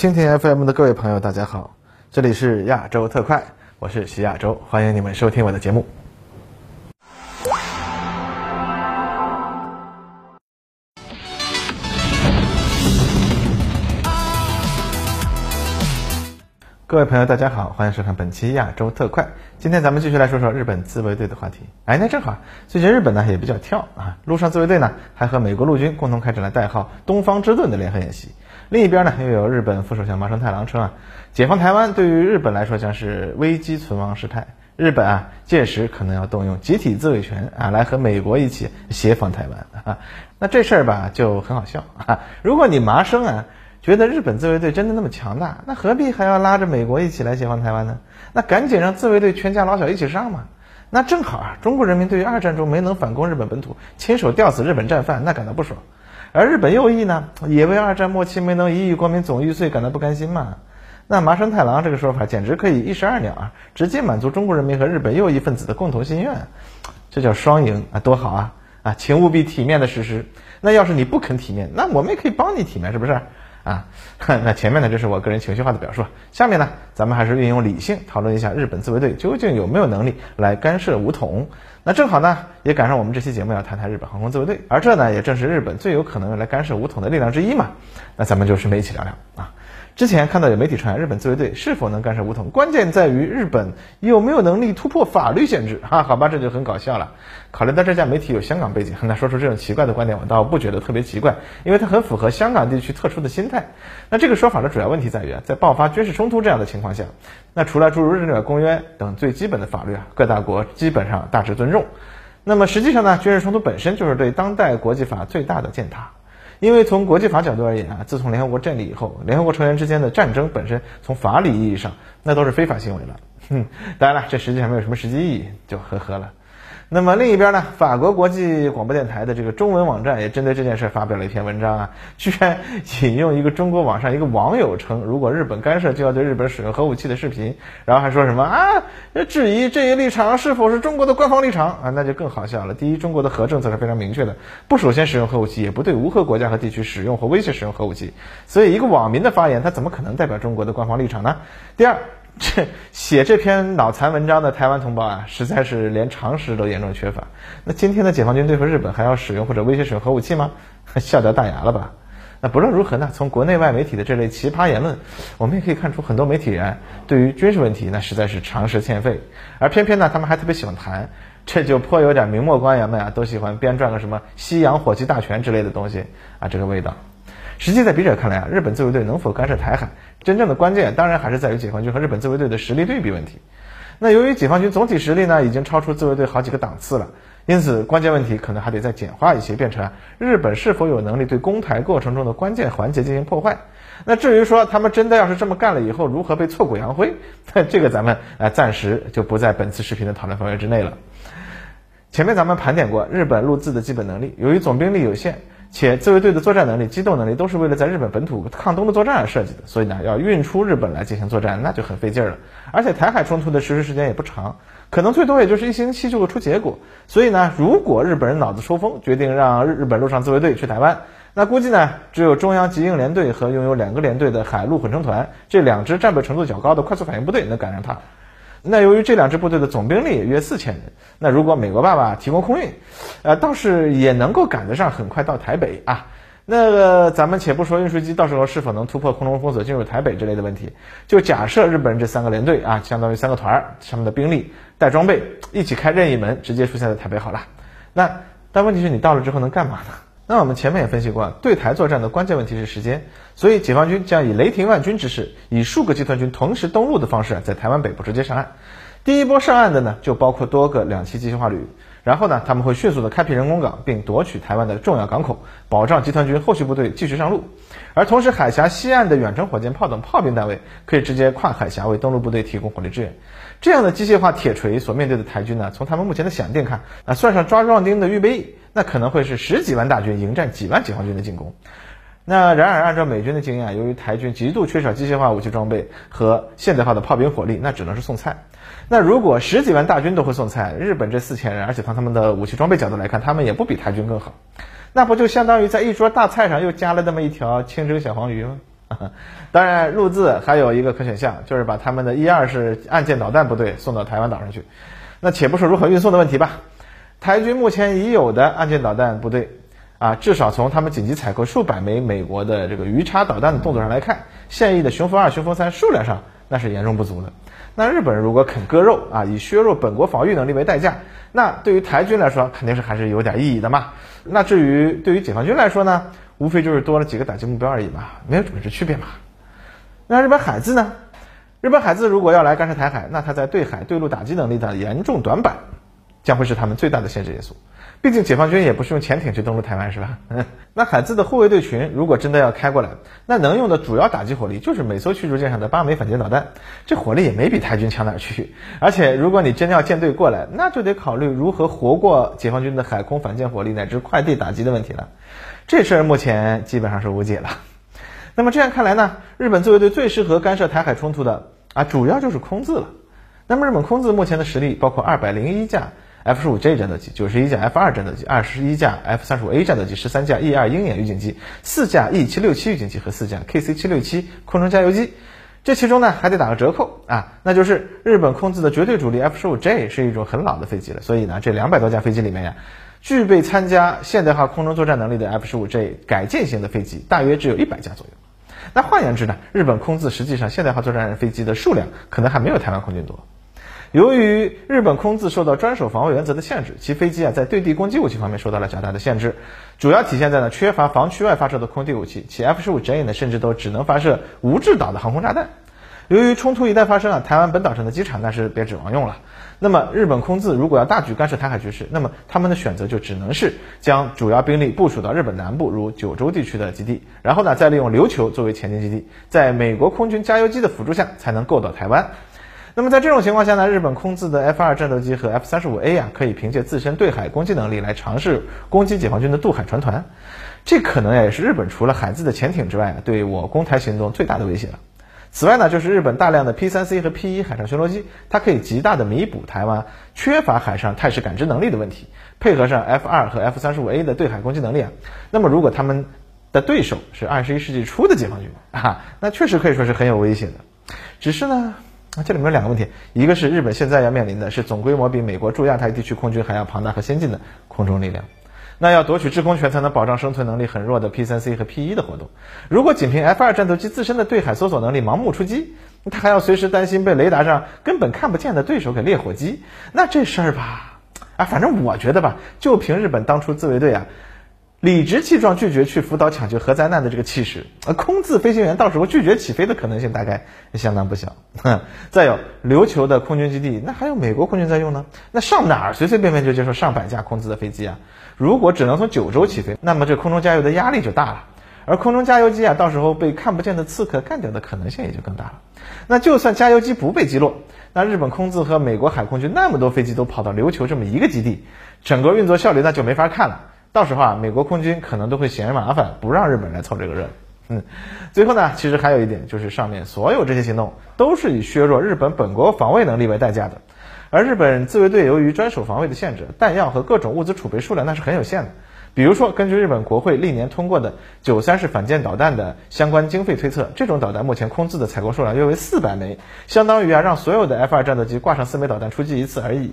蜻蜓 FM 的各位朋友，大家好，这里是亚洲特快，我是徐亚洲，欢迎你们收听我的节目。各位朋友，大家好，欢迎收看本期亚洲特快。今天咱们继续来说说日本自卫队的话题。哎，那正好，最近日本呢也比较跳啊，陆上自卫队呢还和美国陆军共同开展了代号“东方之盾”的联合演习。另一边呢，又有日本副首相麻生太郎称啊，解放台湾对于日本来说将是危机存亡时态，日本啊届时可能要动用集体自卫权啊来和美国一起协防台湾啊。那这事儿吧就很好笑啊，如果你麻生啊。觉得日本自卫队真的那么强大，那何必还要拉着美国一起来解放台湾呢？那赶紧让自卫队全家老小一起上嘛！那正好啊，中国人民对于二战中没能反攻日本本土，亲手吊死日本战犯，那感到不爽；而日本右翼呢，也为二战末期没能一亿国民总玉碎感到不甘心嘛。那麻生太郎这个说法简直可以一石二鸟啊，直接满足中国人民和日本右翼分子的共同心愿，这叫双赢啊，多好啊！啊，请务必体面的实施。那要是你不肯体面，那我们也可以帮你体面，是不是？啊，那前面呢，这是我个人情绪化的表述。下面呢，咱们还是运用理性讨论一下日本自卫队究竟有没有能力来干涉武统。那正好呢，也赶上我们这期节目要谈谈日本航空自卫队，而这呢，也正是日本最有可能用来干涉武统的力量之一嘛。那咱们就顺便一起聊聊啊。之前看到有媒体传，日本自卫队是否能干涉武统，关键在于日本有没有能力突破法律限制 啊？好吧，这就很搞笑了。考虑到这家媒体有香港背景，那说出这种奇怪的观点，我倒不觉得特别奇怪，因为它很符合香港地区特殊的心态。那这个说法的主要问题在于，在爆发军事冲突这样的情况下，那除了诸如日内瓦公约等最基本的法律啊，各大国基本上大致尊重。那么实际上呢，军事冲突本身就是对当代国际法最大的践踏。因为从国际法角度而言啊，自从联合国建立以后，联合国成员之间的战争本身从法理意义上那都是非法行为了。哼，当然了，这实际上没有什么实际意义，就呵呵了。那么另一边呢，法国国际广播电台的这个中文网站也针对这件事发表了一篇文章啊，居然引用一个中国网上一个网友称，如果日本干涉就要对日本使用核武器的视频，然后还说什么啊，质疑这一立场是否是中国的官方立场啊，那就更好笑了。第一，中国的核政策是非常明确的，不首先使用核武器，也不对无核国家和地区使用或威胁使用核武器，所以一个网民的发言，他怎么可能代表中国的官方立场呢？第二。这写这篇脑残文章的台湾同胞啊，实在是连常识都严重缺乏。那今天的解放军对付日本还要使用或者威胁使用核武器吗？笑掉大牙了吧？那不论如何呢，从国内外媒体的这类奇葩言论，我们也可以看出很多媒体人对于军事问题那实在是常识欠费，而偏偏呢，他们还特别喜欢谈，这就颇有点明末官员们啊都喜欢编撰个什么西洋火器大全之类的东西啊这个味道。实际在笔者看来啊，日本自卫队能否干涉台海，真正的关键当然还是在于解放军和日本自卫队的实力对比问题。那由于解放军总体实力呢已经超出自卫队好几个档次了，因此关键问题可能还得再简化一些，变成日本是否有能力对攻台过程中的关键环节进行破坏。那至于说他们真的要是这么干了以后如何被挫骨扬灰，这个咱们啊暂时就不在本次视频的讨论范围之内了。前面咱们盘点过日本陆自的基本能力，由于总兵力有限。且自卫队的作战能力、机动能力都是为了在日本本土抗东的作战而设计的，所以呢，要运出日本来进行作战，那就很费劲了。而且台海冲突的实施时间也不长，可能最多也就是一星期就会出结果。所以呢，如果日本人脑子抽风，决定让日本陆上自卫队去台湾，那估计呢，只有中央集英联队和拥有两个联队的海陆混成团这两支战备程度较高的快速反应部队能赶上他。那由于这两支部队的总兵力约四千人，那如果美国爸爸提供空运，呃，倒是也能够赶得上，很快到台北啊。那个咱们且不说运输机到时候是否能突破空中封锁进入台北之类的问题，就假设日本人这三个连队啊，相当于三个团儿，他们的兵力带装备一起开任意门，直接出现在台北好了。那但问题是你到了之后能干嘛呢？那我们前面也分析过，对台作战的关键问题是时间，所以解放军将以雷霆万钧之势，以数个集团军同时登陆的方式，在台湾北部直接上岸。第一波上岸的呢，就包括多个两栖机械化旅，然后呢，他们会迅速的开辟人工港，并夺取台湾的重要港口，保障集团军后续部队继续上路。而同时，海峡西岸的远程火箭炮等炮兵单位，可以直接跨海峡为登陆部队提供火力支援。这样的机械化铁锤所面对的台军呢，从他们目前的想定看，啊，算上抓壮丁的预备役。那可能会是十几万大军迎战几万解放军的进攻。那然而，按照美军的经验，由于台军极度缺少机械化武器装备和现代化的炮兵火力，那只能是送菜。那如果十几万大军都会送菜，日本这四千人，而且从他们的武器装备角度来看，他们也不比台军更好，那不就相当于在一桌大菜上又加了那么一条清蒸小黄鱼吗？当然，陆自还有一个可选项，就是把他们的一二式岸舰导弹部队送到台湾岛上去。那且不说如何运送的问题吧，台军目前已有的岸舰导弹部队。啊，至少从他们紧急采购数百枚美国的这个鱼叉导弹的动作上来看，现役的雄风二、雄风三数量上那是严重不足的。那日本人如果肯割肉啊，以削弱本国防御能力为代价，那对于台军来说肯定是还是有点意义的嘛。那至于对于解放军来说呢，无非就是多了几个打击目标而已嘛，没有本质区别嘛。那日本海自呢？日本海自如果要来干涉台海，那它在对海、对陆打击能力的严重短板，将会是他们最大的限制因素。毕竟解放军也不是用潜艇去登陆台湾，是吧？那海自的护卫队群如果真的要开过来，那能用的主要打击火力就是每艘驱逐舰上的八枚反舰导弹，这火力也没比台军强哪儿去。而且如果你真的要舰队过来，那就得考虑如何活过解放军的海空反舰火力乃至快递打击的问题了。这事儿目前基本上是无解了。那么这样看来呢，日本自卫队最适合干涉台海冲突的啊，主要就是空自了。那么日本空自目前的实力包括二百零一架。F 十五 J 战斗机、九十一架 F 二战斗机、二十一架 F 三十五 A 战斗机、十三架 E 二鹰眼预警机、四架 E 七六七预警机和四架 KC 七六七空中加油机。这其中呢还得打个折扣啊，那就是日本空自的绝对主力 F 十五 J 是一种很老的飞机了，所以呢这两百多架飞机里面呀，具备参加现代化空中作战能力的 F 十五 J 改进型的飞机大约只有一百架左右。那换言之呢，日本空自实际上现代化作战飞机的数量可能还没有台湾空军多。由于日本空自受到专守防卫原则的限制，其飞机啊在对地攻击武器方面受到了较大的限制，主要体现在呢缺乏防区外发射的空地武器，其 F 十五 J 呢甚至都只能发射无制导的航空炸弹。由于冲突一旦发生啊，台湾本岛上的机场那是别指望用了。那么日本空自如果要大举干涉台海局势，那么他们的选择就只能是将主要兵力部署到日本南部如九州地区的基地，然后呢再利用琉球作为前进基地，在美国空军加油机的辅助下才能够到台湾。那么在这种情况下呢，日本空自的 F 二战斗机和 F 三十五 A 啊，可以凭借自身对海攻击能力来尝试攻击解放军的渡海船团，这可能也是日本除了海自的潜艇之外，对我攻台行动最大的威胁了。此外呢，就是日本大量的 P 三 C 和 P 一海上巡逻机，它可以极大的弥补台湾缺乏海上态势感知能力的问题，配合上 F 二和 F 三十五 A 的对海攻击能力啊，那么如果他们的对手是二十一世纪初的解放军啊，那确实可以说是很有威胁的。只是呢。啊，这里面有两个问题，一个是日本现在要面临的是总规模比美国驻亚太地区空军还要庞大和先进的空中力量，那要夺取制空权才能保障生存能力很弱的 P 三 C 和 P 一的活动。如果仅凭 F 二战斗机自身的对海搜索能力盲目出击，他还要随时担心被雷达上根本看不见的对手给猎火击，那这事儿吧，啊，反正我觉得吧，就凭日本当初自卫队啊。理直气壮拒绝去福岛抢救核灾难的这个气势，呃，空自飞行员到时候拒绝起飞的可能性大概相当不小。再有琉球的空军基地，那还有美国空军在用呢，那上哪儿随随便便就接受上百架空自的飞机啊？如果只能从九州起飞，那么这空中加油的压力就大了，而空中加油机啊，到时候被看不见的刺客干掉的可能性也就更大了。那就算加油机不被击落，那日本空自和美国海空军那么多飞机都跑到琉球这么一个基地，整个运作效率那就没法看了。到时候啊，美国空军可能都会嫌麻烦，不让日本来凑这个热。嗯，最后呢，其实还有一点就是，上面所有这些行动都是以削弱日本本国防卫能力为代价的。而日本自卫队由于专守防卫的限制，弹药和各种物资储备数量那是很有限的。比如说，根据日本国会历年通过的九三式反舰导弹的相关经费推测，这种导弹目前空自的采购数量约为四百枚，相当于啊让所有的 F 二战斗机挂上四枚导弹出击一次而已。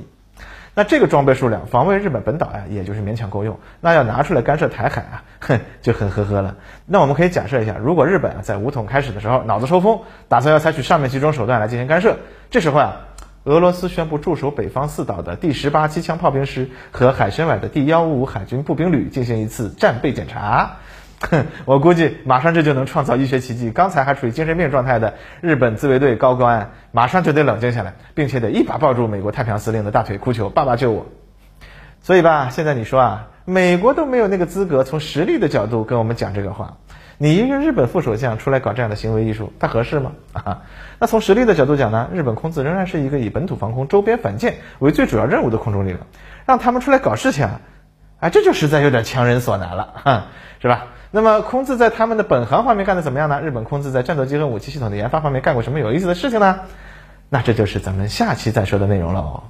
那这个装备数量，防卫日本本岛呀，也就是勉强够用。那要拿出来干涉台海啊，哼，就很呵呵了。那我们可以假设一下，如果日本啊在武统开始的时候脑子抽风，打算要采取上面几种手段来进行干涉，这时候啊，俄罗斯宣布驻守北方四岛的第十八机枪炮兵师和海参崴的第幺五五海军步兵旅进行一次战备检查。哼，我估计马上这就能创造医学奇迹。刚才还处于精神病状态的日本自卫队高官，马上就得冷静下来，并且得一把抱住美国太平洋司令的大腿，哭求爸爸救我。所以吧，现在你说啊，美国都没有那个资格从实力的角度跟我们讲这个话，你一个日本副首相出来搞这样的行为艺术，他合适吗？啊，那从实力的角度讲呢，日本空自仍然是一个以本土防空、周边反舰为最主要任务的空中力量，让他们出来搞事情啊，啊，这就实在有点强人所难了，哈，是吧？那么空自在他们的本行方面干的怎么样呢？日本空自在战斗机和武器系统的研发方面干过什么有意思的事情呢？那这就是咱们下期再说的内容了哦。